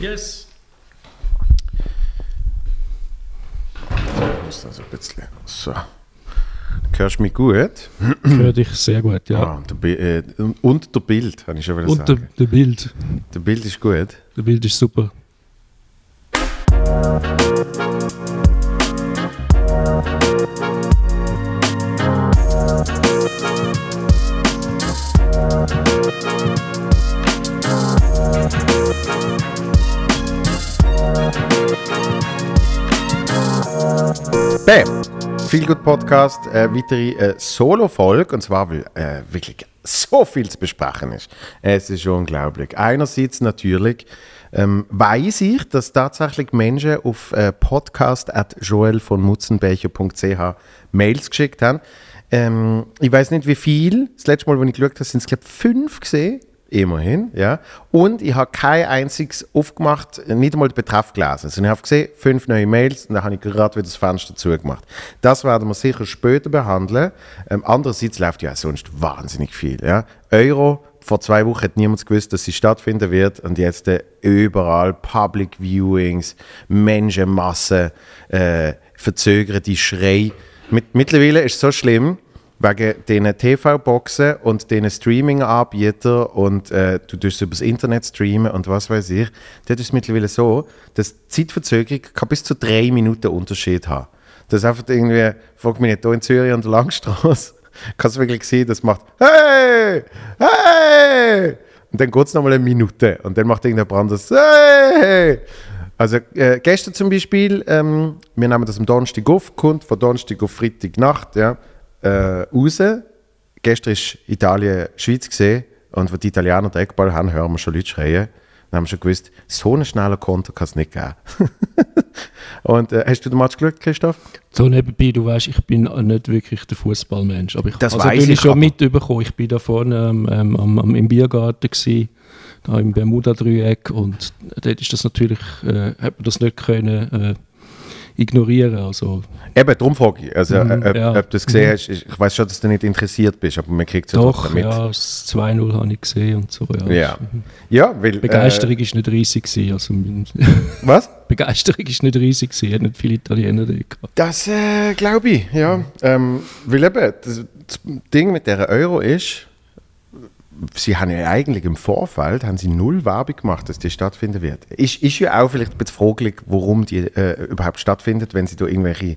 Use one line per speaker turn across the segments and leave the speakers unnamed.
Yes.
Das ist also ein bisschen. So. Hörst du mich gut?
Hör dich sehr gut, ja.
Ah, der Bi- äh, und- und der Bild, habe ich schon wieder
Und der, der Bild.
Der Bild ist gut.
Der Bild ist super.
Bam! Viel gut Podcast, äh, weitere äh, Solo-Folge und zwar, weil äh, wirklich so viel zu besprechen ist. Es ist unglaublich. Einerseits natürlich ähm, weiß ich, dass tatsächlich Menschen auf äh, podcast.joelvonmutzenbecher.ch Mails geschickt haben. Ähm, ich weiß nicht wie viel. Das letzte Mal, als ich geschaut habe, sind es glaube ich fünf gesehen. Immerhin, ja. Und ich habe kein einziges aufgemacht, nicht einmal den Betreff gelesen. Also ich habe gesehen, fünf neue Mails und dann habe ich gerade wieder das Fenster zugemacht. Das werden wir sicher später behandeln. Ähm, andererseits läuft ja sonst wahnsinnig viel, ja. Euro, vor zwei Wochen hat niemand gewusst, dass sie stattfinden wird und jetzt äh, überall Public Viewings, Menschenmassen, äh, verzögerte Schrei. Mit, mittlerweile ist es so schlimm, wegen diesen TV-Boxen und diesen Streaming-Anbietern und äh, du tust über das Internet streamen und was weiß ich, dort ist es mittlerweile so, dass die Zeitverzögerung kann bis zu drei Minuten Unterschied haben. Das ist einfach irgendwie, frag mich nicht, hier in Zürich an der Langstrasse, kannst du wirklich sehen, das macht «Hey! Hey!» und dann geht es nochmal eine Minute und dann macht irgendein anderes «Hey!» Also äh, gestern zum Beispiel, ähm, wir nehmen das am Donnerstag auf, kommt von Donnerstag auf Freitag Nacht, ja, äh, raus. Gestern ist Italien Schweiz gesehen und wenn die Italiener den Eckball haben, hören wir schon Leute schreien. Dann haben wir schon gewusst, so einen schnellen Konter kann es nicht geben. und äh, hast du den Match geschaut, Christoph?
So nebenbei, du weißt, ich bin nicht wirklich der Fußballmensch. Aber ich
Das
also bin
ich
schon mitbekommen. Ich bin da vorne ähm, am, am, im Biergarten gsi, da im Bermuda-Dreieck und dort ist das natürlich, äh, hat man das nicht können äh, ignorieren. Also
Eben, darum frage ich. Also,
Mhm,
äh, ob,
ja.
ob du es gesehen hast, ich, weiß schon, dass du nicht interessiert bist, aber man kriegt es ja
doch,
mit.
ja, das 2-0 habe ich gesehen und so. Ja.
Ja, ja weil.
Begeisterung ist nicht riesig gewesen. Also,
Äh, was?
Begeisterung ist nicht riesig gewesen. Hat nicht viele Italiener gehabt.
Das äh, glaube ich, ja. Ähm, weil eben, das, das Ding mit der Euro ist, sie haben ja eigentlich im Vorfeld haben sie null Werbung gemacht, dass die stattfinden wird. Ist, ist ja auch vielleicht ein bisschen fraglich, warum die äh, überhaupt stattfindet, wenn sie da irgendwelche,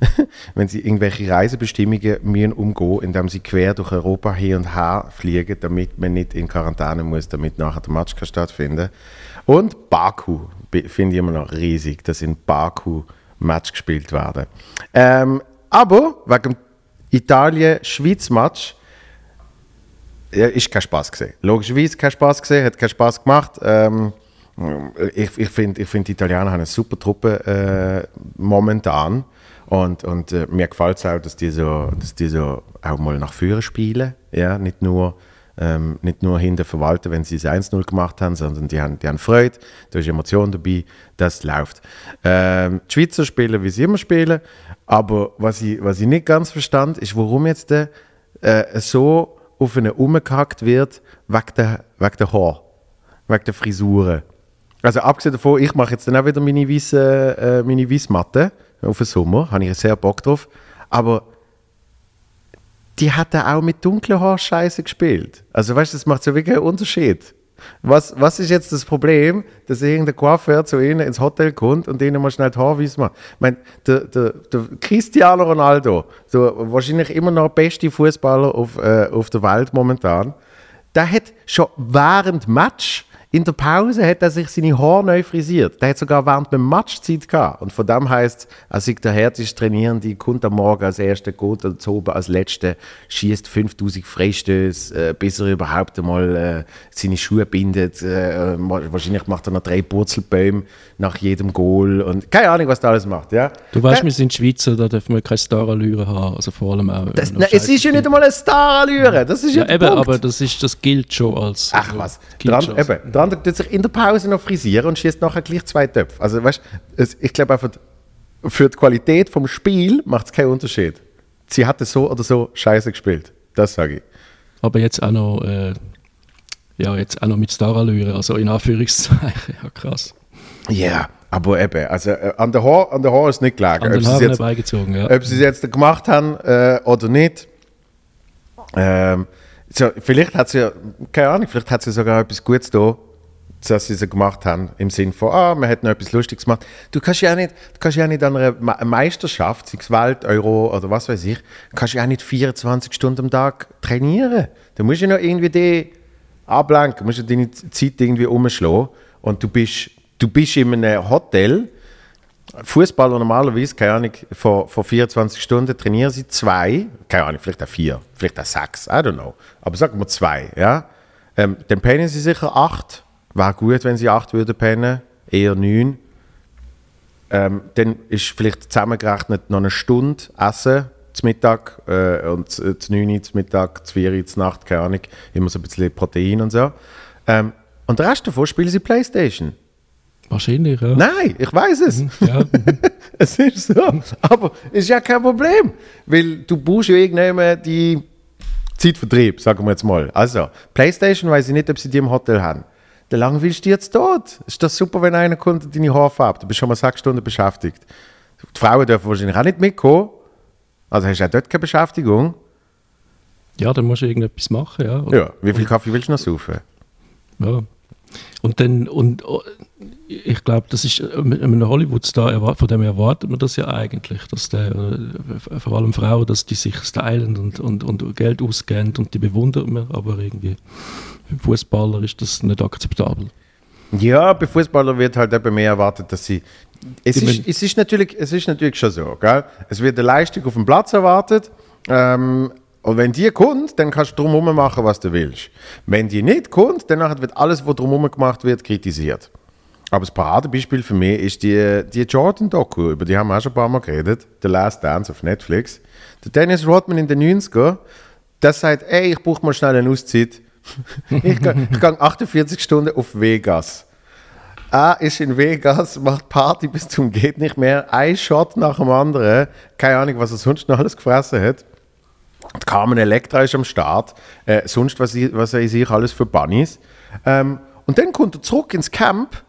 wenn sie irgendwelche Reisebestimmungen müssen umgehen, indem sie quer durch Europa hin und her fliegen, damit man nicht in Quarantäne muss, damit nachher der Match kann stattfinden. Und Baku finde ich immer noch riesig, dass in Baku Match gespielt werden. Ähm, aber wegen dem Italien-Schweiz-Match ja, ist kein Spaß gesehen. Logischerweise kein Spaß gesehen, hat keinen Spaß gemacht. Ähm, ich ich finde, ich find, die Italiener haben eine super Truppe äh, momentan. Und, und äh, mir gefällt es auch, dass die, so, dass die so auch mal nach vorne spielen. Ja? Nicht, nur, ähm, nur hinter verwalten, wenn sie es 1-0 gemacht haben, sondern die haben, die haben Freude, da ist Emotion dabei, das läuft. Ähm, die Schweizer spielen, wie sie immer spielen. Aber was ich, was ich nicht ganz verstand, ist, warum jetzt der, äh, so auf einen umgehackt wird wegen der, wegen der Haar, wegen der Frisuren. Also abgesehen davon, ich mache jetzt dann auch wieder meine weiße, äh, meine weiße Matte auf den Sommer, habe ich sehr Bock drauf. Aber die hat er auch mit dunklen Haaren scheiße gespielt. Also weißt du, das macht so wirklich einen Unterschied. Was, was ist jetzt das Problem, dass irgendein Coiffeur zu ihnen ins Hotel kommt und ihnen mal schnell die Haare macht? Ich meine, der, der, der Cristiano Ronaldo, so wahrscheinlich immer noch der beste Fußballer auf, äh, auf der Welt momentan, der hat schon während Match, in der Pause, hat er sich seine Haare neu frisiert. Der hat sogar während dem Match Zeit gehabt. Und von dem heisst, er sei der härteste Trainierende, kommt am Morgen als Erster, geht am Oben als Letzter, schießt 5000 Freistöße, äh, bis er überhaupt einmal äh, seine Schuhe bindet. Äh, wahrscheinlich macht er noch drei Purzelbäume nach jedem Goal und keine Ahnung, was der alles macht. Ja?
Du weißt,
Der-
wir sind Schweizer, da dürfen wir keine Starallüre haben. Also vor allem auch.
das,
er
nein, es ist ja nicht einmal ein Star-Allüre. Das ist ja,
Ja,
der
eben,
Punkt.
aber das, ist, das gilt schon als.
Ach was.
gilt
Der
schon als-
eben, der andere tut sich in der Pause noch frisieren und schießt nachher gleich zwei Töpfe. Also weißt, es, ich glaube einfach, für die Qualität vom Spiel macht es keinen Unterschied. Sie hatte so oder so scheiße gespielt. Das sage ich.
Aber jetzt auch noch, äh, ja, jetzt auch noch mit Starallüre, also in Anführungszeichen. Ja, krass.
Ja, aber eben, also äh, an der Haar, an der Haar ist nicht gelegen.
An
Ob
den
es
Haaren
jetzt,
herbeigezogen, ja.
ob sie es jetzt gemacht haben äh, oder nicht. Ähm, so, vielleicht hat sie ja, keine Ahnung, vielleicht hat sie sogar etwas Gutes da, dass sie es gemacht haben, im Sinn von, ah, man hat noch etwas Lustiges gemacht. Du kannst ja nicht, du kannst ja nicht an einer Me- Meisterschaft, sei es Welt, Euro oder was weiß ich, kannst ja nicht 24 Stunden am Tag trainieren. Du musst ja noch irgendwie die ablenken, du musst ja deine Zeit irgendwie umschlagen und du bist, du bist in einem Hotel, Fußballer normalerweise, keine Ahnung, vor, vor 24 Stunden trainieren sie zwei, keine Ahnung, vielleicht auch vier, vielleicht auch sechs, I don't know. Aber sagen wir zwei, ja. Ähm, dann pennen sie sicher acht. Wäre gut, wenn sie acht würden pennen, eher neun. Ähm, dann ist vielleicht zusammengerechnet noch eine Stunde Essen zum Mittag äh, und zu neun Uhr zum Mittag, zu vier Uhr zur Nacht, keine Ahnung, immer so ein bisschen Protein und so. Ähm, und den Rest davon spielen sie Playstation.
Wahrscheinlich, ja.
Nein, ich weiß es.
ja.
Es ist so. Aber ist ja kein Problem. Weil du brauchst ja irgendwann die Zeitvertrieb, sagen wir jetzt mal. Also, Playstation weiß ich nicht, ob sie die im Hotel haben. Der lang willst du jetzt dort? Ist das super, wenn einer kommt und deine Haare färbt? Du bist schon mal sechs Stunden beschäftigt. Die Frauen dürfen wahrscheinlich auch nicht mitkommen. Also hast du auch dort keine Beschäftigung.
ja, dann musst du irgendetwas machen, ja.
Ja, wie viel Kaffee willst du noch saufen?
Ja. Und dann, und ich glaube, das ist äh, mit einem Hollywood-Star, von dem erwartet man das ja eigentlich, dass der, äh, vor allem Frauen, dass die sich stylen und, und, und Geld ausgeben und die bewundert man, aber irgendwie beim Fußballer ist das nicht akzeptabel.
Ja, bei Fußballern wird halt eben mehr erwartet, dass sie. Es
Die
ist, es, ist natürlich, es ist natürlich schon so, gell? Es wird eine Leistung auf dem Platz erwartet. Ähm, und wenn die kommt, dann kannst du drumherum machen, was du willst. Wenn die nicht kommt, dann wird alles, was drumherum gemacht wird, kritisiert. Aber das Paradebeispiel für mich ist die, die Jordan-Doku, über die haben wir auch schon ein paar Mal geredet, The Last Dance auf Netflix. Der Dennis Rodman in den 90er, der sagt, ey, ich brauche mal schnell eine Auszeit. ich gehe ich gehe 48 Stunden auf Vegas. Er ist in Vegas, macht Party bis zum geht nicht mehr, ein Shot nach dem anderen, keine Ahnung, was er sonst noch alles gefressen hat. Die Carmen Electra ist am Start, äh, sonst was, was er in sich alles für Bunnies. Ähm, und dann kommt er zurück ins Camp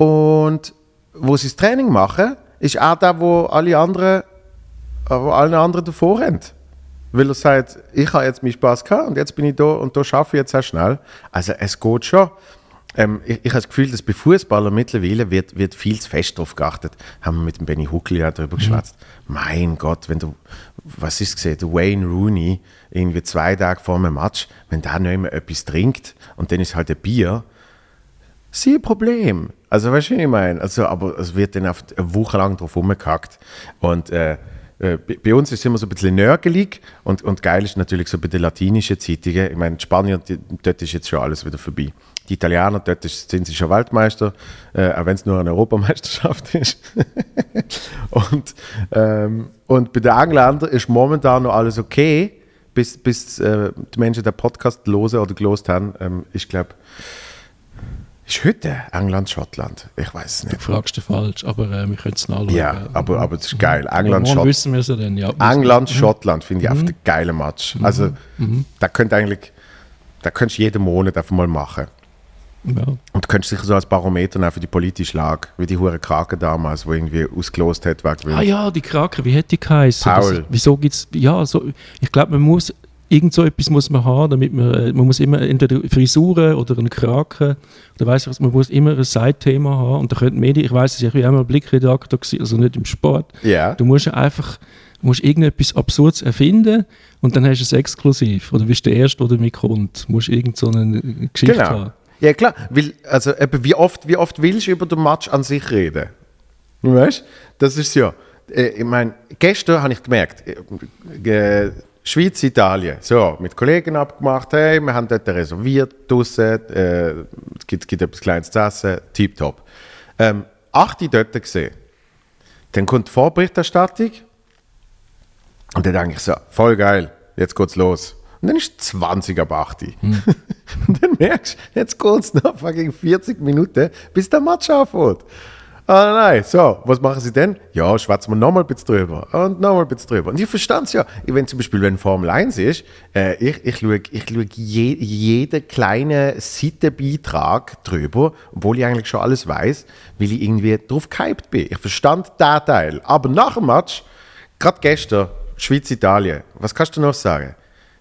und wo sie das Training machen, ist er der, wo alle anderen, äh, wo alle anderen davor rennt. Weil er sagt, ich habe jetzt meinen Spaß gehabt und jetzt bin ich da und da schaffe ich jetzt sehr schnell. Also es geht schon. Ähm, ich, ich habe das Gefühl, dass bei Fußballern mittlerweile wird, wird viel zu fest darauf geachtet. Haben wir mit dem Benny Huckel ja darüber geschwätzt. Mein Gott, wenn du, was ist gesehen, der Wayne Rooney, irgendwie zwei Tage vor einem Match, wenn der nicht mehr etwas trinkt und dann ist halt ein Bier, sie ein Problem. Also, weißt du, wie ich meine? Also, aber es wird dann auf eine Woche lang drauf rumgehackt. Und äh, äh, bei uns ist es immer so ein bisschen nörgelig und, und geil ist natürlich so bei den latinischen Zeitungen. Ich meine, die Spanier, die, dort ist jetzt schon alles wieder vorbei. Die Italiener, dort ist, sind sie schon Weltmeister, äh, auch wenn es nur eine Europameisterschaft ist. und, ähm, und bei den Engländern ist momentan noch alles okay, bis, bis äh, die Menschen den Podcast losen oder gelost haben. Ähm, ich glaube, ist heute England, Schottland? Ich weiß es
Du
nicht.
fragst du falsch, aber äh, wir können es nachschauen.
Ja, aber, aber das ist geil. England, Schottland.
wissen wir es ja ja.
England, Schottland finde ich einfach ein geiler Match. Also, da könnte eigentlich, da könntest du jeden Monat einfach mal machen.
Ja.
Und du könntest sicher so als Barometer nehmen für die politische Lage, wie die hure Kraken damals, wo irgendwie ausgelost hat, wegen
Ah ja, die Kraken, wie hätte die geheißen?
Paul.
Das, wieso gibt es, ja, so, ich glaube, man muss, irgend so etwas muss man haben, damit man, äh, man muss immer entweder Frisuren oder einen Kraken, oder weiss ich was, man muss immer ein Seitthema haben und da könnten Medien, ich weiss es, ich war einmal Blickredakteur, also nicht im Sport,
Ja.
du musst einfach, musst irgendetwas Absurdes erfinden und dann hast du es exklusiv, oder bist der Erste, der damit kommt, du musst irgend so eine Geschichte
Genau.
haben.
Ja, klar. Weil, also, eben, wie, oft, wie oft willst du über den Match an sich reden? Weißt? Das ist ja. Äh, ich meine, gestern habe ich gemerkt, äh, Schweiz, Italien. So, mit Kollegen abgemacht, hey, wir haben dort reserviert, draussen, äh, es gibt, gibt etwas Kleines zu essen, tipptopp. Ähm, achte dort gesehen. Dann kommt die Vorberichterstattung und dann denke ich so, voll geil, jetzt geht's los. Und dann ist es 20 ab 8. Und dann merkst du, jetzt geht es noch fucking 40 Minuten, bis der Match anfängt. Ah nein, so, was machen sie denn? Ja, schwätzen wir nochmal ein bisschen drüber und nochmal ein bisschen drüber. Und ich verstand es ja. Wenn zum Beispiel, wenn Formel 1 ist, äh, ich, ich schaue ich schau je, jeden kleinen Seitenbeitrag drüber, obwohl ich eigentlich schon alles weiß, weil ich irgendwie drauf gehypt bin. Ich verstand den Teil. Aber nach dem Match, gerade gestern, Schweiz-Italien, was kannst du noch sagen?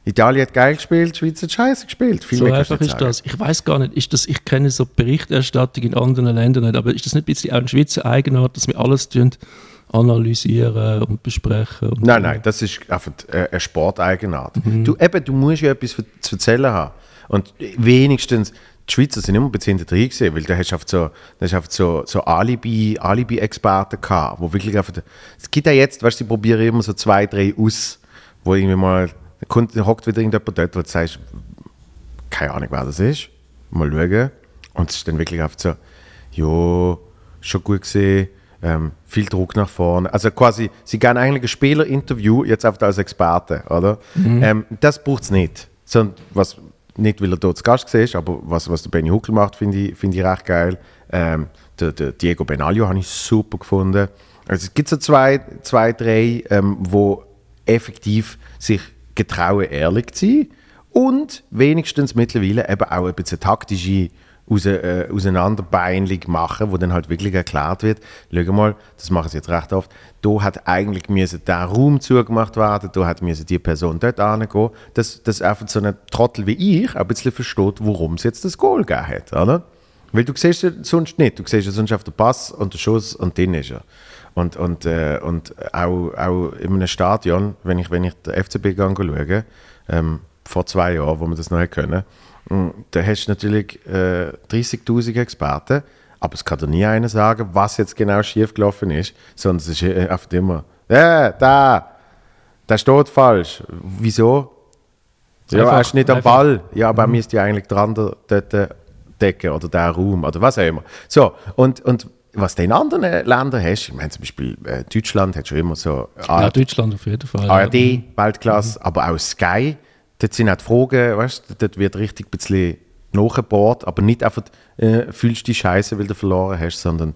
Italien hat geil gespielt, die Schweiz hat scheiße gespielt.
Viel so einfach ist das. Ich weiß gar nicht, ist das, ich kenne so Berichterstattung in anderen Ländern nicht, aber ist das nicht ein bisschen auch ein Schweizer Eigenart, dass wir alles tun, analysieren und besprechen? Und
nein, nein, das ist einfach eine Sporteigenart. Mhm. Du, eben, du musst ja etwas zu erzählen haben. Und wenigstens, die Schweizer sind immer ein bisschen hinter drin gewesen, weil da hast du so, da hast so, so Alibi, Alibi-Experten gehabt, wo wirklich einfach, es gibt ja jetzt, weißt du, die probieren immer so zwei, drei aus, wo irgendwie mal dann hockt wieder irgendjemand dort, wo du sagst, keine Ahnung, wer das ist. Mal schauen. Und es ist dann wirklich einfach so, ja, schon gut gesehen, ähm, viel Druck nach vorne. Also quasi, sie gehen eigentlich ein Spielerinterview jetzt einfach als Experte, oder? Mhm. Ähm, das braucht es nicht. Sondern was, nicht, weil er dort zu Gast war, aber was, was der Benny Huckel macht, finde ich, find ich recht geil. Ähm, der, der Diego Benaglio habe ich super gefunden. Also es gibt so zwei, zwei drei, ähm, wo effektiv sich getrauen, ehrlich zu sein und wenigstens mittlerweile eben auch ein bisschen taktische äh, Auseinanderbeinung machen, wo dann halt wirklich erklärt wird, schau mal, das machen sie jetzt recht oft, da hat eigentlich müssen der Raum zugemacht werden, da hat müssen die Person dort hingehen, dass, dass einfach so ein Trottel wie ich ein bisschen versteht, warum es jetzt das Goal gegeben hat, oder? Weil du siehst ja sonst nicht, du siehst ja sonst auf den Pass und den Schuss und den ist er. Und, und, äh, und auch, auch in einem Stadion, wenn ich, wenn ich den FCB schaue, ähm, vor zwei Jahren, wo wir das noch können, mm, da hast du natürlich äh, 30.000 Experten, aber es kann dir nie einer sagen, was jetzt genau schiefgelaufen ist, sondern es ist äh, einfach immer, äh, da, der steht falsch. Wieso? Ja, einfach, er ist nicht am Ball. Ja, aber mhm. er müsste ja eigentlich dran dort decken oder der Raum oder was auch immer. So, und, und was du in anderen Ländern hast, ich meine zum Beispiel äh, Deutschland hat schon immer so
Art, ja, Deutschland auf jeden Fall.
ARD, ja. Weltklasse, mhm. aber auch Sky, dort sind auch die Fragen, weißt, dort wird richtig ein bisschen nachgebohrt, aber nicht einfach äh, fühlst die Scheiße, weil du verloren hast, sondern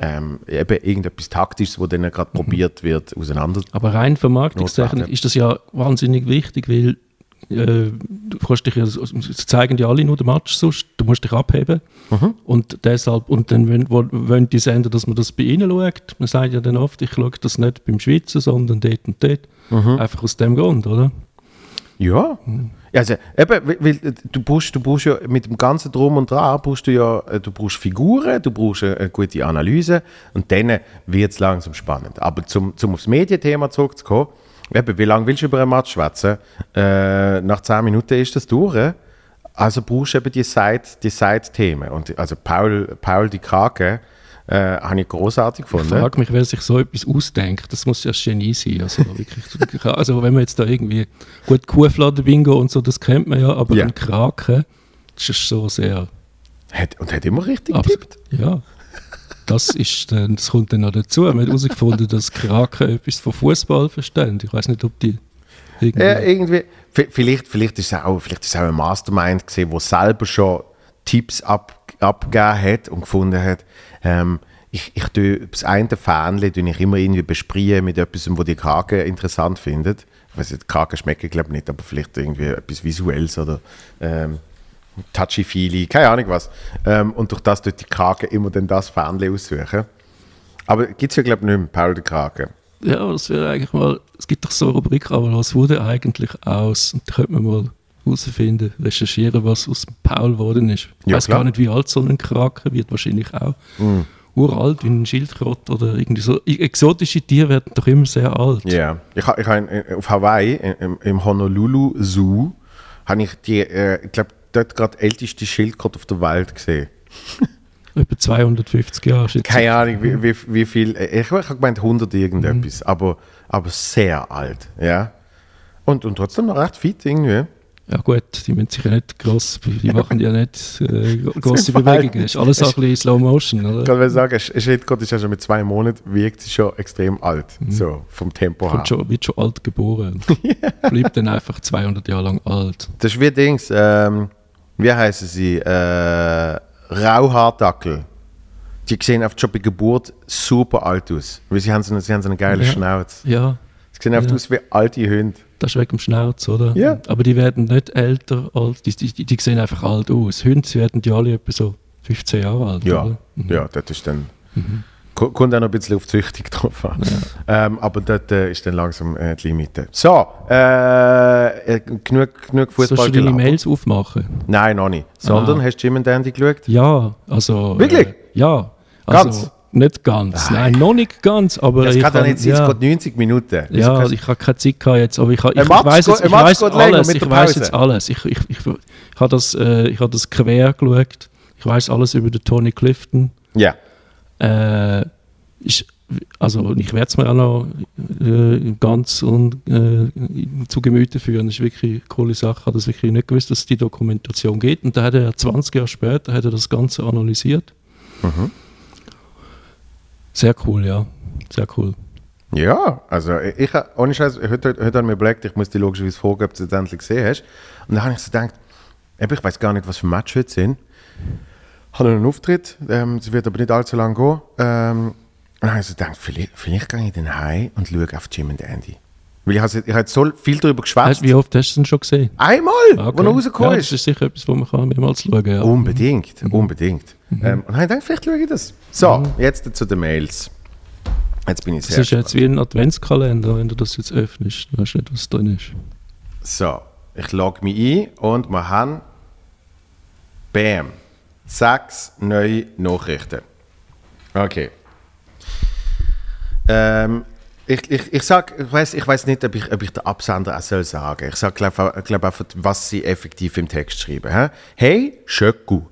ähm, eben irgendetwas Taktisches, wo dann gerade mhm. probiert wird, auseinander.
Aber rein vermarktungstechnisch ist das ja wahnsinnig wichtig, weil äh, du kannst dich ja, sie zeigen dir alle nur den Match sonst, du musst dich abheben. Mhm. Und deshalb, und dann wollen, die Sender, dass man das bei ihnen schaut. Man sagt ja dann oft, ich schaue das nicht beim Schweizer, sondern dort und dort. Mhm. Einfach aus dem Grund, oder?
Ja. Mhm. Also, eben, weil, du, brauchst, du brauchst ja mit dem ganzen Drum und Dran brauchst du ja äh, du brauchst Figuren, du brauchst eine gute Analyse und dann wird es langsam spannend. Aber zum, zum aufs Medienthema zurückzukommen, Eben, wie lange willst du über ein Match schwätzen? Äh, nach 10 Minuten ist das durch. Also brauchst du eben die Side-Themen. Die Side und also Paul, Paul die Krake äh, habe ich großartig gefunden. Ich
frage mich, wer sich so etwas ausdenkt. Das muss ja Genie sein. Also, wirklich, also wenn man jetzt da irgendwie gut Kuhfladen-Bingo und so, das kennt man ja, aber yeah. ein Kraken, das ist so sehr...
Hat, und hat immer richtig getippt.
Ja das, ist dann, das kommt dann noch dazu. Wir haben herausgefunden, dass Kraken etwas von Fußball verstehen. Ich weiß nicht, ob die
irgendwie... Ja, irgendwie vielleicht, vielleicht ist es auch, vielleicht ist es auch ein Mastermind gesehen, der selber schon Tipps ab, abgegeben hat und gefunden hat, ähm, ich, ich tue das eine Fähnchen ich immer irgendwie besprühen mit etwas, wo die Kraken interessant findet. Ich weiß nicht, Kraken schmecken glaube ich nicht, aber vielleicht irgendwie etwas Visuelles oder ähm, touchy-feely, keine Ahnung was. Ähm, und durch das tut die Krake immer dann das Fähnchen aussuchen. Aber gibt es ja, glaube ich, nicht mehr, Paul der Krake.
Ja, das wäre eigentlich mal, es gibt doch so eine Rubrik, aber was wurde eigentlich aus? Und da könnte man mal herausfinden, recherchieren, was aus Paul geworden ist. Ich ja, weiß gar nicht, wie alt so ein Krake wird, wahrscheinlich auch. Mm. Uralt, wie ein Schildkrott oder irgendwie so. Exotische Tiere werden doch immer sehr alt.
Ja, yeah. ich, ich habe auf Hawaii, im, im Honolulu Zoo, habe ich die, äh, ich glaube, dort gerade älteste Schildkröte auf der Welt gesehen.
Etwa 250 Jahre.
Keine Ahnung, wie, wie, wie viel. Ich, habe gemeint 100 irgendetwas, mhm. aber, aber sehr alt. Ja. Und, und trotzdem noch recht fit irgendwie.
Ja gut, die müssen sich ja nicht gross, die machen ja nicht äh, große Bewegungen. Ist alles auch ein bisschen Slow Motion, oder?
Ich kann sagen, Schildkröte ist ja schon mit zwei Monaten, wirkt sie schon extrem alt, mhm. so vom Tempo
her. Schon, wird schon alt geboren. Bleibt dann einfach 200 Jahre lang alt.
Das ist wie Dings, ähm, wie heißen sie? Äh, Rauhaardackel. die sehen schon bei Geburt super alt aus. Weil sie haben so eine, sie haben so eine geile
Ja.
Schnauze.
Ja,
Sie sehen einfach
Ja.
aus wie alte Hunde.
das ist wegen dem Schnauz, oder?
Ja.
Aber die werden nicht älter, als, die, die, die sehen einfach alt aus. Hunde werden die alle etwa so 15 Jahre alt,
Ja,
oder? Mhm.
ja, das ist dann. ko- Kommt auch noch ein bisschen auf die Züchtung drauf an. Ähm, aber dort äh, ist dann langsam äh, die Limite. So, äh, äh, genug, genug
Sollst
Fußball
du deine Mails aufmachen?
Nein, noch nicht. Sondern
Ah.
hast du Jim and Dandy geschaut?
Ja, also.
Wirklich?
Äh, ja. Also,
Ganz?
Nicht ganz. Nein, noch nicht ganz. Aber
Das
ich
kann es
ja.
geht 90 Minuten. Wieso
Ja,
kannst-
ich habe keine Zeit gehabt jetzt, aber ich, ich, ich weiß jetzt, ich weiß alles. Ich weiß jetzt alles. Ich, ich, ich, ich habe das, äh, ich habe das quer geschaut. Ich weiß alles über den Tony Clifton.
ja.
Äh, ist, also ich werde es mir auch noch äh, ganz und, äh, zu Gemüte führen. Das ist wirklich eine coole Sache. Ich habe das wirklich nicht gewusst, dass es die Dokumentation geht. Und da hat er 20 Jahre später hat er das Ganze analysiert.
Mhm.
Sehr cool, ja. Sehr cool.
Ja, also ich, ich ohne Scheiß, heute, heute, habe ich mir überlegt, ich muss dir logischerweise fragen, ob du es endlich gesehen hast. Und dann habe ich so gedacht, ich weiß gar nicht, was für Match heute sind. Habe einen Auftritt, ähm, es wird aber nicht allzu lang gehen. Ähm, und dann habe ich so gedacht, vielleicht, vielleicht gehe ich dann heim und schaue auf Jim und Andy. Weil ich habe ich habe so viel darüber geschwätzt.
Wie oft hast du es denn schon gesehen?
Einmal, wo er rausgekommen
ja,
ist.
Das ist sicher etwas, wo man kann mehrmals schauen kann. Ja.
Unbedingt, unbedingt. Ähm, und dann habe ich gedacht, vielleicht schaue ich das. So, jetzt zu den Mails. Jetzt bin ich
Das
sehr
ist jetzt wie ein Adventskalender, wenn du das jetzt öffnest. Du weißt nicht, was drin ist.
So, ich logge mich ein und wir haben Bam. Sechs neue Nachrichten. Okay. Ähm, ich, ich, ich sag, ich weiß ich weiß nicht, ob ich, ob ich den Absender auch soll sagen. Ich sage, glaube glaub einfach, was sie effektiv im Text schreiben. hä? Hey, Schöcku,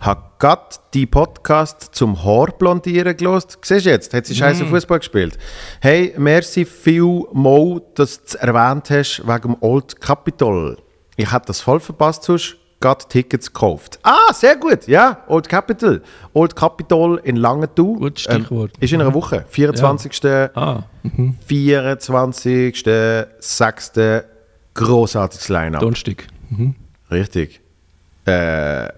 hab grad die Podcast zum Haarblondieren gelost. Siehst du jetzt? Hat sie scheiße Fußball gespielt. Hey, merci viel Mo, dass du es erwähnt hast wegen dem Old Capitol. Ich hätte das voll verpasst, sonst grad Tickets gekauft. Ah, sehr gut. Ja, Old Capital. Old Capitol in Langenthal.
Gutes Stichwort.
ist in einer Woche. 24.
Ah,
24. 6. Großartiges Line-Up.
Donnerstag. Mhm.
Richtig. Äh,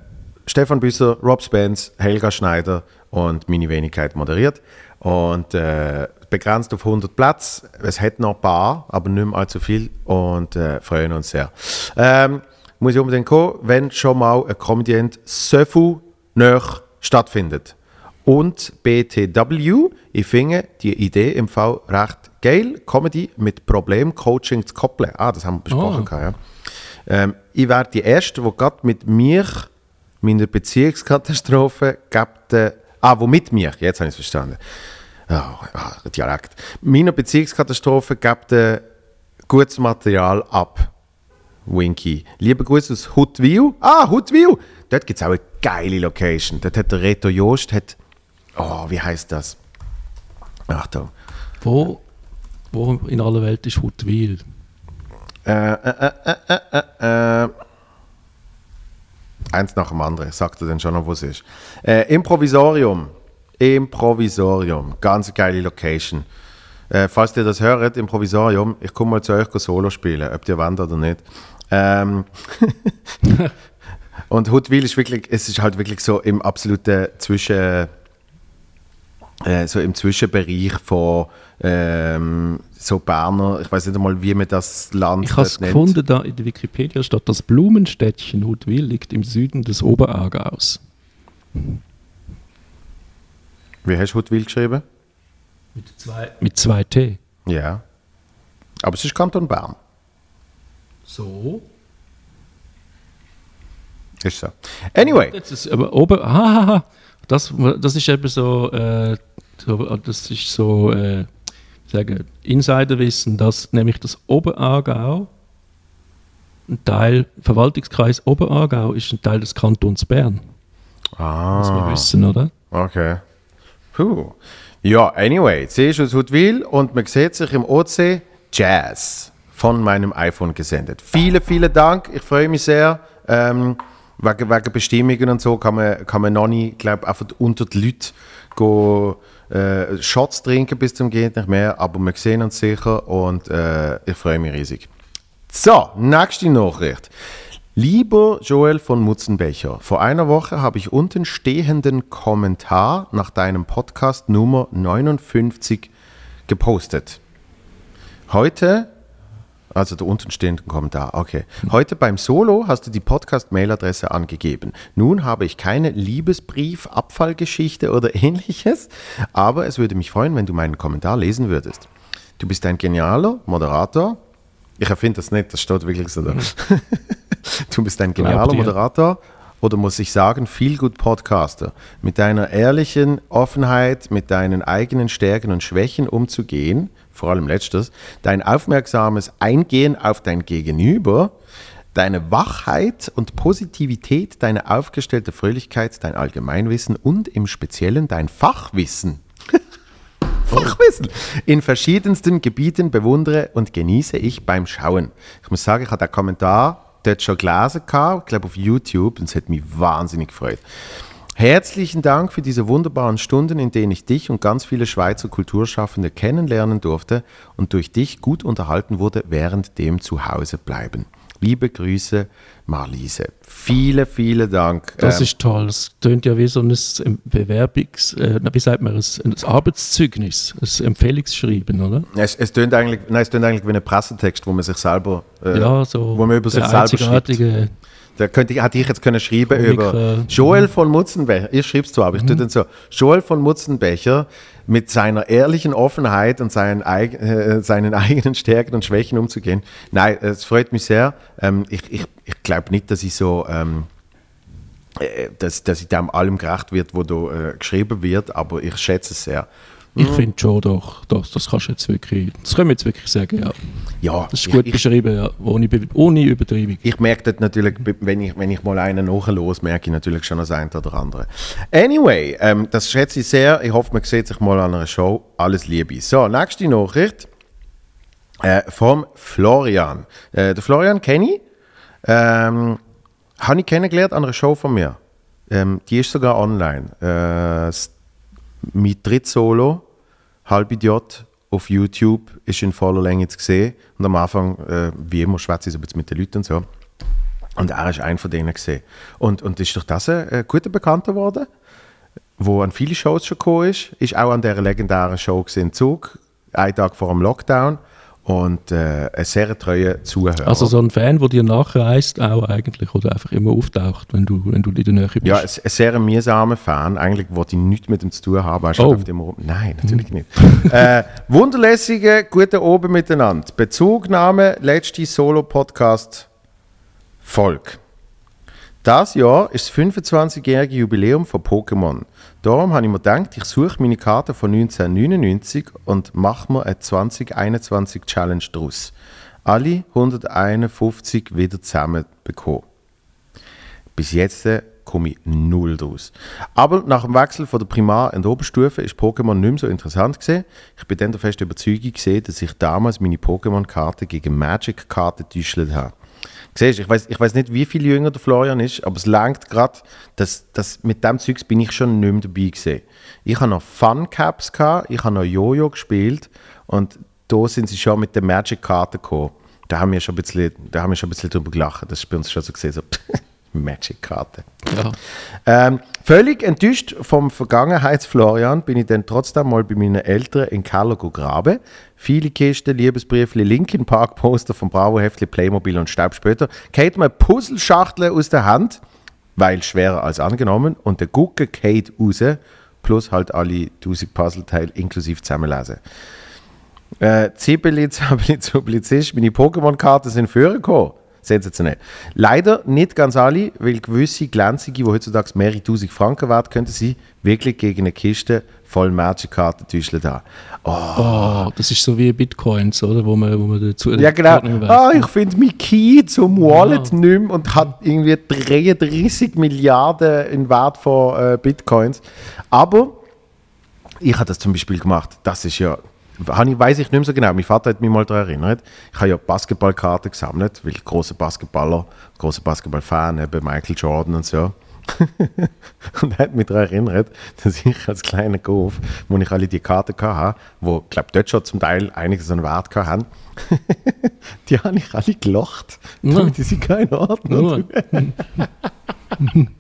Stefan Büsser, Rob Spence, Helga Schneider und meine Wenigkeit moderiert. Und äh, begrenzt auf 100 Plätze. Es hat noch ein paar, aber nicht mehr allzu viel. Und äh, freuen uns sehr. Ähm, muss ich unbedingt kommen, wenn schon mal ein Comediant so viel näher stattfindet. Und BTW, ich finde die Idee im Fall recht geil, Comedy mit Problemcoaching zu koppeln. Ah, das haben wir besprochen.
Ah.
gehabt, Ja. Ähm, ich wäre die Erste, die gerade mit mir, meiner Beziehungskatastrophe, gibt, äh, ah, wo mit mir, jetzt habe ich es verstanden. Ah, Dialekt. Meiner Beziehungskatastrophe gibt äh, gutes Material ab. Winky. Liebe Grüße aus Huttwil. Ah, Huttwil! Dort gibt es auch eine geile Location. Dort hat der Reto Jost, hat, oh, wie heißt das? Achtung.
Wo, wo in aller Welt ist Huttwil?
Äh, äh, äh, äh, äh, äh. Eins nach dem anderen, sagt er dann schon noch, wo es ist. Äh, Improvisorium. Improvisorium. Ganz geile Location. Äh, falls ihr das hört, Improvisorium, ich komme mal zu euch Solo spielen, ob ihr wollt oder nicht. Ähm, und Huttwil ist wirklich, es ist halt wirklich so im absoluten Zwischen, äh, so im Zwischenbereich von ähm, so Berner, ich weiß nicht einmal, wie man das Land
Ich habe es gefunden, da in der Wikipedia steht, das Blumenstädtchen Huttwil liegt im Süden des Oberaargaus.
Wie hast du Huttwil geschrieben?
Mit zwei, mit zwei T.
Ja. Aber es ist Kanton Bern.
So.
Ist so. Anyway.
Jetzt ist aber oben, ah, ah, ah, das, das ist eben so, äh, so das ist so, äh, ich sage, Insiderwissen, dass nämlich das Oberaargau, ein Teil, Verwaltungskreis Oberaargau ist ein Teil des Kantons Bern. Muss man
Ah,
wissen, oder?
okay. Puh. Ja, anyway. Sie ist aus Huttwil und man sieht sich im OC Jazz von meinem iPhone gesendet. Vielen, vielen Dank. Ich freue mich sehr. Ähm, wegen, wegen Bestimmungen und so kann man, kann man noch nicht, glaube einfach unter die Leute go, äh, Shots trinken bis zum geht nicht mehr. Aber wir sehen uns sicher und äh, ich freue mich riesig. So, nächste Nachricht. Lieber Joel von Mutzenbecher, vor einer Woche habe ich unten stehenden Kommentar nach deinem Podcast Nummer 59 gepostet. Heute, also der untenstehende Kommentar, okay. Heute beim Solo hast du die Podcast-Mailadresse angegeben. Nun habe ich keine Liebesbrief, Abfallgeschichte oder ähnliches, aber es würde mich freuen, wenn du meinen Kommentar lesen würdest. Du bist ein genialer Moderator. Ich erfinde das nicht, das steht wirklich so da. du bist ein genialer? Moderator oder muss ich sagen, viel gut Podcaster. Mit deiner ehrlichen Offenheit, mit deinen eigenen Stärken und Schwächen umzugehen, vor allem letztes, dein aufmerksames Eingehen auf dein Gegenüber, deine Wachheit und Positivität, deine aufgestellte Fröhlichkeit, dein Allgemeinwissen und im Speziellen dein Fachwissen. Fachwissen in verschiedensten Gebieten bewundere und genieße ich beim Schauen. Ich muss sagen, ich hatte einen Kommentar dort schon gelesen, gehabt, ich glaube auf YouTube, und es hat mich wahnsinnig gefreut. Herzlichen Dank für diese wunderbaren Stunden, in denen ich dich und ganz viele Schweizer Kulturschaffende kennenlernen durfte und durch dich gut unterhalten wurde, während dem Zuhause bleiben. Liebe Grüße, Marlise. Viele, viele Dank.
Das
Ähm,
ist toll. Das tönt ja wie so ein Bewerbungs-, äh, wie sagt man, ein, ein Arbeitszeugnis, ein Empfehlungsschreiben, oder?
es, es, tönt eigentlich, nein, es tönt eigentlich wie ein Pressetext, wo man sich selber, äh,
ja, so
wo man über sich selber schreibt. Da könnte ich, hätte ich jetzt können schreiben
Komiker.
über Joel von Mutzenbecher. Ich schreibe es zwar, aber ich tue dann so. Joel von Mutzenbecher mit seiner ehrlichen Offenheit und seinen, äh, seinen eigenen Stärken und Schwächen umzugehen. Nein, es freut mich sehr. Ähm, ich ich, ich glaube nicht, dass ich so, ähm, äh, dass, dass ich dem allem gerecht wird, wo da äh, geschrieben wird, aber ich schätze es sehr.
Ich finde schon, doch, das, das kannst du jetzt wirklich, das können wir jetzt wirklich sagen, ja.
Ja,
Das ist gut
ich,
beschrieben, ja, ohne, ohne Übertreibung.
Ich merke das natürlich, wenn ich, wenn ich mal einen nachlos, merke ich natürlich schon das eine oder andere. Anyway, ähm, das schätze ich sehr. Ich hoffe, man sieht sich mal an einer Show. Alles Liebe. So, nächste Nachricht äh, vom Florian. Äh, der Florian kenne ich. Ähm, habe ich kennengelernt an einer Show von mir. Ähm, die ist sogar online. Äh, mein Drittsolo, Halbidiot, auf YouTube ist in voller Länge zu sehen. Und am Anfang, äh, wie immer, schwätze ich so mit den Leuten und so. Und er ist einer von denen gesehen. Und, und ist durch das ein äh, guter Bekannter geworden, wo an viele Shows schon gekommen ist. Ist auch an dieser legendären Show gesehen, Zug, einen Tag vor dem Lockdown. Und äh, ein sehr treuer Zuhörer.
Also so ein Fan, der dir nachreist, auch eigentlich, oder einfach immer auftaucht, wenn du, wenn du in der Nähe bist.
Ja, ein, ein sehr mühsamer Fan. Eigentlich wollte ich nichts mit ihm zu tun haben.
Oh.
auf dem rum. Nein, natürlich nicht. äh, wunderlässige, gute Oben miteinander. Bezugnahme, letzte Solo-Podcast Volk. Das Jahr ist das 25-jährige Jubiläum von Pokémon. Darum habe ich mir gedacht, ich suche meine Karte von 1999 und mache mir eine 2021 Challenge draus. Alle 151 wieder zusammen bekommen. Bis jetzt äh, komme ich null draus. Aber nach dem Wechsel von der Primar- und Oberstufe ist Pokémon nicht mehr so interessant gesehen. Ich bin dann der festen Überzeugung gesehen, dass ich damals meine Pokémon-Karte gegen Magic-Karte getäuscht habe. Siehst, ich weiß ich nicht, wie viel jünger der Florian ist, aber es langt gerade, dass, dass mit dem Zeugs bin ich schon nicht mehr dabei gewesen. Ich habe noch Fun Caps gehabt, ich habe noch Jojo gespielt und da sind sie schon mit der Magic-Karte gekommen. Da haben wir schon ein bisschen, da haben wir schon ein bisschen drüber gelacht. Das ist bei uns schon so gesehen, so Magic-Karte.
Ja.
Ähm, völlig enttäuscht vom Vergangenheits-Florian bin ich dann trotzdem mal bei meinen Eltern in Keller graben. Viele Kisten, Liebesbriefli, Linkin Park Poster vom Bravo Heftli, Playmobil und Staub später. Mir eine Puzzleschachtel aus der Hand, weil schwerer als angenommen, und der Gucke geht raus, plus halt alle 1000 Puzzleteile inklusive zusammenlesen. Äh, Zibeli, Zabeli, Zublizist, meine Pokémon-Karten sind früher gekommen. Sensationell. Leider nicht ganz alle, weil gewisse glänzige, die heutzutage mehrere tausend Franken wert könnten sie wirklich gegen eine Kiste voll Magic-Karten täuschen da.
Oh, das ist so wie Bitcoins, oder? Wo man, wo man dazu
Ja, genau. Ah,
weiss.
ich finde mein Key zum Wallet nicht mehr und hat irgendwie 33 Milliarden in Wert von äh, Bitcoins. Aber ich habe das zum Beispiel gemacht. Das ist ja, ich, weiß ich nicht mehr so genau. Mein Vater hat mich mal daran erinnert. Ich habe ja Basketballkarten gesammelt, weil ich großer Basketballer, großer Basketballfan, eben Michael Jordan und so. und er hat mich daran erinnert, dass ich als kleiner Golf, wo ich alle die Karten hatte, wo, ich glaube, dort schon zum Teil einiges an Wert hatten, die habe ich alle gelacht, damit sie keine Ordnung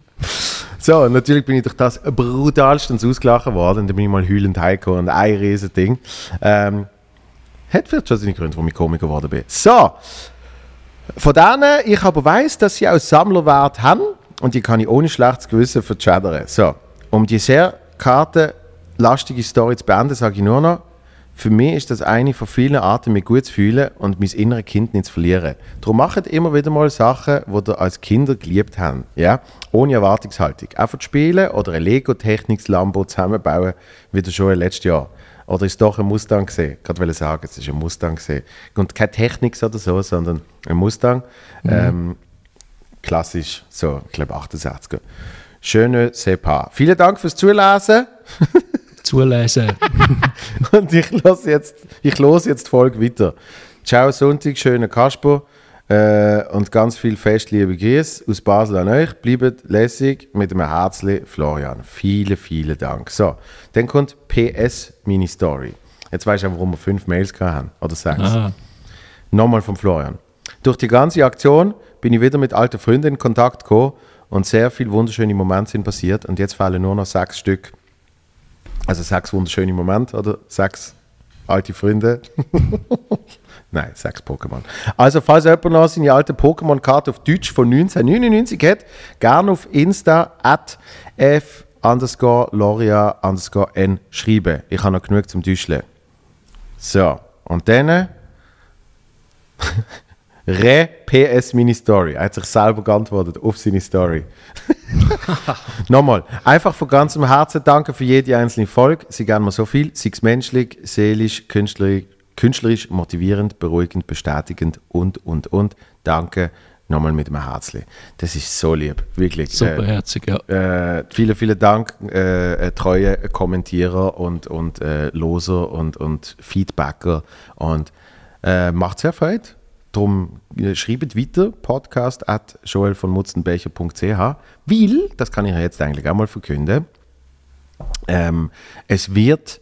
So, natürlich bin ich durch das brutalstens ausgelachen worden. Und dann bin ich mal heulend heimgekommen und ein riesen Ding. Ähm, hat vielleicht schon seine Gründe, warum ich Komiker geworden bin. So, von denen ich aber weiß, dass sie auch Sammlerwert haben und die kann ich ohne schlechtes Gewissen verschädern. So, um die sehr kartenlastige Story zu beenden, sage ich nur noch, für mich ist das eine von vielen Arten, mich gut zu fühlen und mein inneres Kind nicht zu verlieren. Darum macht immer wieder mal Sachen, die ihr als Kinder geliebt habt. Ja? Ohne Erwartungshaltung. Einfach spielen oder ein Lego-Techniks-Lambo zusammenbauen, wie das schon letztes Jahr. Oder ist es doch ein Mustang gesehen? Ich wollte sagen, es ist ein Mustang gesehen. Und keine Technik oder so, sondern ein Mustang. Mhm. Ähm, klassisch, so, ich glaube 68er. Schöne Sepa. Vielen Dank fürs Zulesen.
Zulesen.
Und ich los jetzt, ich los jetzt die Folge weiter. Ciao Sonntag, schöner Kasper. Äh, und ganz viel festliebe Grüße aus Basel an euch. Bleibt lässig mit einem Herzli, Florian. Vielen, vielen Dank. So, dann kommt PS Mini Story. Jetzt weißt du, warum wir fünf Mails haben. Oder sechs. Aha. Nochmal von Florian. Durch die ganze Aktion bin ich wieder mit alten Freunden in Kontakt gekommen und sehr viele wunderschöne Momente sind passiert. Und jetzt fallen nur noch sechs Stück. Also sechs wunderschöne Momente oder sechs alte Freunde. Nein, sechs Pokémon. Also, falls jemand noch seine alte Pokémon-Karte auf Deutsch von 1999 hat, gerne auf Insta at f underscore loria underscore n schreiben. Ich habe noch genug zum Düscheln. So, und dann Re PS Mini Story. Er hat sich selber geantwortet auf seine Story. Nochmal, einfach von ganzem Herzen danke für jede einzelne Folge. Sie gerne mal so viel, sei es menschlich, seelisch, künstlerisch, künstlerisch, motivierend, beruhigend, bestätigend und, und, und. Danke nochmal mit einem Herzli. Das ist so lieb, wirklich.
Superherzig,
äh, ja. Äh, vielen, vielen Dank, äh, treue Kommentierer und, und äh, Loser und, und Feedbacker und äh, macht sehr Freude. Darum äh, schreibt weiter, podcast at joelvonmutzenbecher.ch, weil, das kann ich jetzt eigentlich auch mal verkünden, ähm, es wird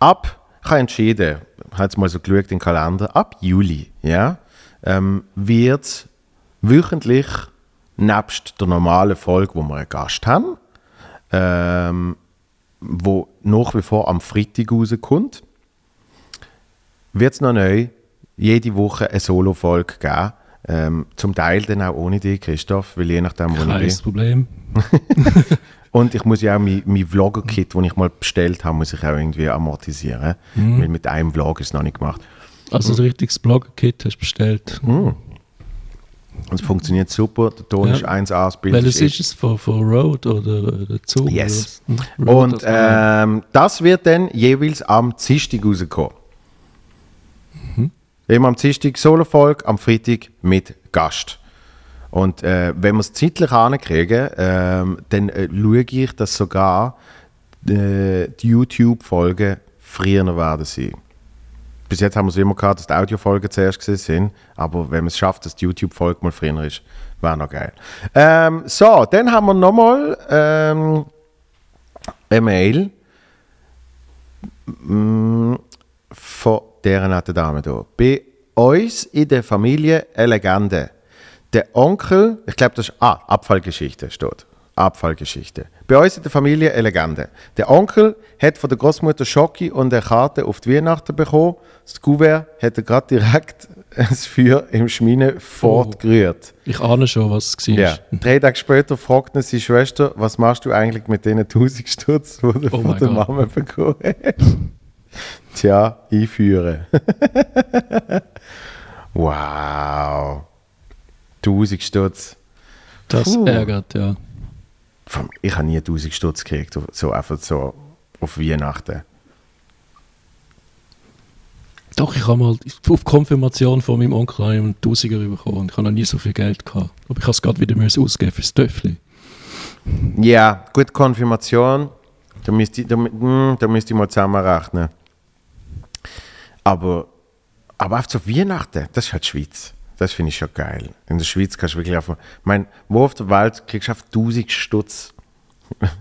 ab, ich habe entschieden, habe jetzt mal so geschaut den Kalender, ab Juli, ja, ähm, wird wöchentlich, nebst der normalen Folge, wo wir einen Gast haben, ähm, wo nach wie vor am Freitag rauskommt, wird es noch neu jede Woche eine Solo-Folge geben. Ähm, zum Teil dann auch ohne dich, Christoph, weil je nachdem,
wo Kein ich bin. Problem.
Und ich muss ja auch mein, mein Vlogger-Kit, das ich mal bestellt habe, muss ich auch irgendwie amortisieren. Mhm. Weil mit einem Vlog ist es noch nicht gemacht.
Also ein richtiges Vlogger-Kit hast du bestellt?
Mhm. Und es funktioniert super, der Ton ja. ist 1A, das
Bild Welches ist, ist es, von, Road oder Zug?
Yes. Oder Und ähm, das wird dann jeweils am Dienstag rauskommen. Immer am Dienstag Solo-Folge, am Freitag mit Gast. Und äh, wenn wir es zeitlich hinkriegen, äh, dann äh, schaue ich, dass sogar äh, die YouTube-Folgen früher werden sein. Bis jetzt haben wir es immer gehabt, dass die Audio-Folgen zuerst sind, aber wenn man es schafft, dass die YouTube-Folge mal früher ist, wäre noch geil. Ähm, so, dann haben wir nochmal ähm, eine Mail mm, von dieser netten Dame hier. Bei uns in der Familie eine Legende. Der Onkel, ich glaube, das ist, ah, Abfallgeschichte steht. Abfallgeschichte. Bei uns in der Familie eine Legende. Der Onkel hat von der Großmutter Schocki und eine Karte auf die Weihnachten bekommen. Das Kuvert hat er gerade direkt das Feuer im Schmine fortgerührt.
Oh, ich ahne schon, was es war.
Ja. Drei Tage später fragt ihn seine Schwester, was machst du eigentlich mit diesen 1000 Stutz, die du oh von der. Mama bekommen hast? Tja, einführen. wow. 1000 Stutz.
Das Puh. ärgert, ja.
Ich habe nie 1000 Stutz gekriegt, so einfach so auf Weihnachten.
Doch, ich habe mal auf Konfirmation von meinem Onkel einen Tausiger bekommen und ich habe noch nie so viel Geld gehabt. Aber ich habe es gerade wieder ausgeben fürs Töffli.
Ja, gut, Konfirmation, da müsste ich, da, hm, da müsste ich mal zusammenrechnen. Aber, aber einfach zu Weihnachten, das ist halt Schweiz. Das finde ich schon geil. In der Schweiz kannst du wirklich auf. Ich meine, wo auf der Welt kriegst du auf 1000 Stutz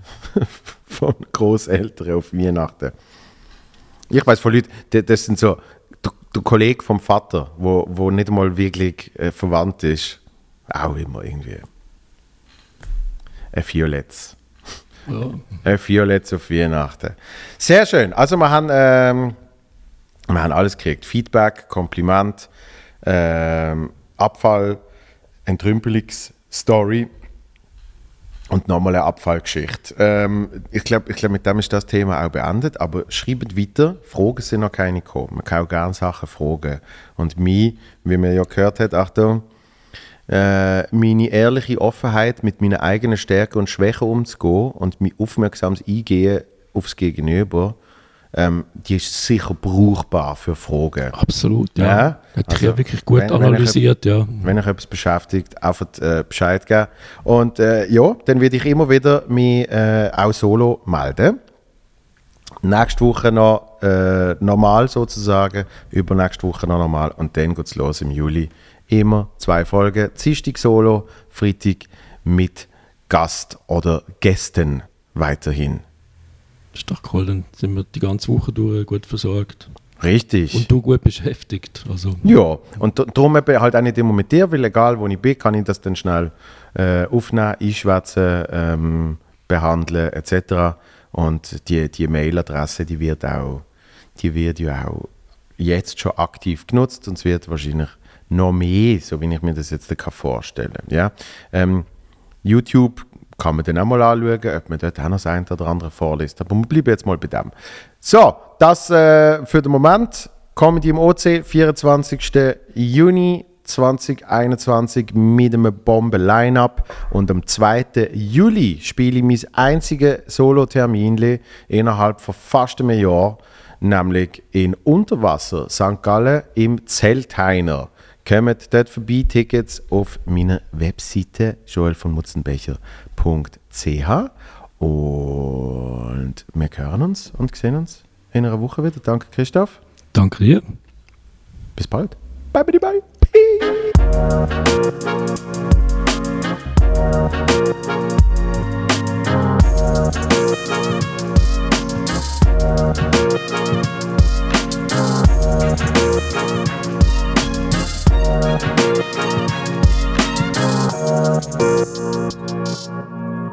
von Großeltern auf Weihnachten. Ich weiß von Leuten, die- das sind so der, der Kollege vom Vater, wo, wo nicht mal wirklich äh, verwandt ist, auch immer irgendwie. Ein Violetts.
Ja.
Ein Violetts auf Weihnachten. Sehr schön. Also wir haben, ähm, wir haben alles gekriegt. Feedback, Kompliment, ähm, Abfall, Entrümpelungsstory und nochmal eine Abfallgeschichte. Ähm, ich glaube, ich glaub, mit dem ist das Thema auch beendet, aber schreibt weiter. Fragen sind noch keine gekommen. Man kann auch gerne Sachen fragen. Und mich, wie man ja gehört hat, Achtung, äh, meine ehrliche Offenheit mit meinen eigenen Stärken und Schwächen umzugehen und mein aufmerksames Eingehen aufs Gegenüber, ähm, die ist sicher brauchbar für Fragen.
Absolut, ja.
Ja,
Hat
also,
ja wirklich gut
wenn- wenn ich-
analysiert, ja.
Wenn euch etwas beschäftigt, einfach äh, Bescheid geben. Und äh, ja, dann werde ich immer wieder mich äh, auch solo melden. Nächste Woche noch äh, normal sozusagen, übernächste Woche noch normal und dann geht es los im Juli. Immer zwei Folgen, Dienstag solo, Freitag mit Gast oder Gästen weiterhin.
Ist doch cool, dann sind wir die ganze Woche durch gut versorgt.
Richtig.
Und du gut beschäftigt. Also,
Ja, und darum eben halt auch nicht immer mit dir, weil egal wo ich bin, kann ich das dann schnell äh, aufnehmen, einschwätzen, ähm, behandeln etc. Und die, die Mailadresse, die wird auch, die wird ja auch jetzt schon aktiv genutzt und es wird wahrscheinlich noch mehr, so wie ich mir das jetzt kann vorstellen ja? ähm, YouTube kann man dann auch mal anschauen, ob man dort auch noch das eine oder andere vorliest. Aber wir bleiben jetzt mal bei dem. So, das äh, für den Moment. Comedy im OC, 24. Juni 2021 mit einem Bomben-Line-Up. Und am 2. Juli spiele ich mein einziges Solo-Termin innerhalb von fast einem Jahr, nämlich in Unterwasser, St. Gallen, im Zelthainer. Kommt dort vorbei, Tickets auf meiner Webseite joelvonmutzenbecher.ch und wir hören uns und sehen uns in einer Woche wieder. Danke Christoph,
danke dir.
bis bald. Bye bye bye.
Thank Thank you.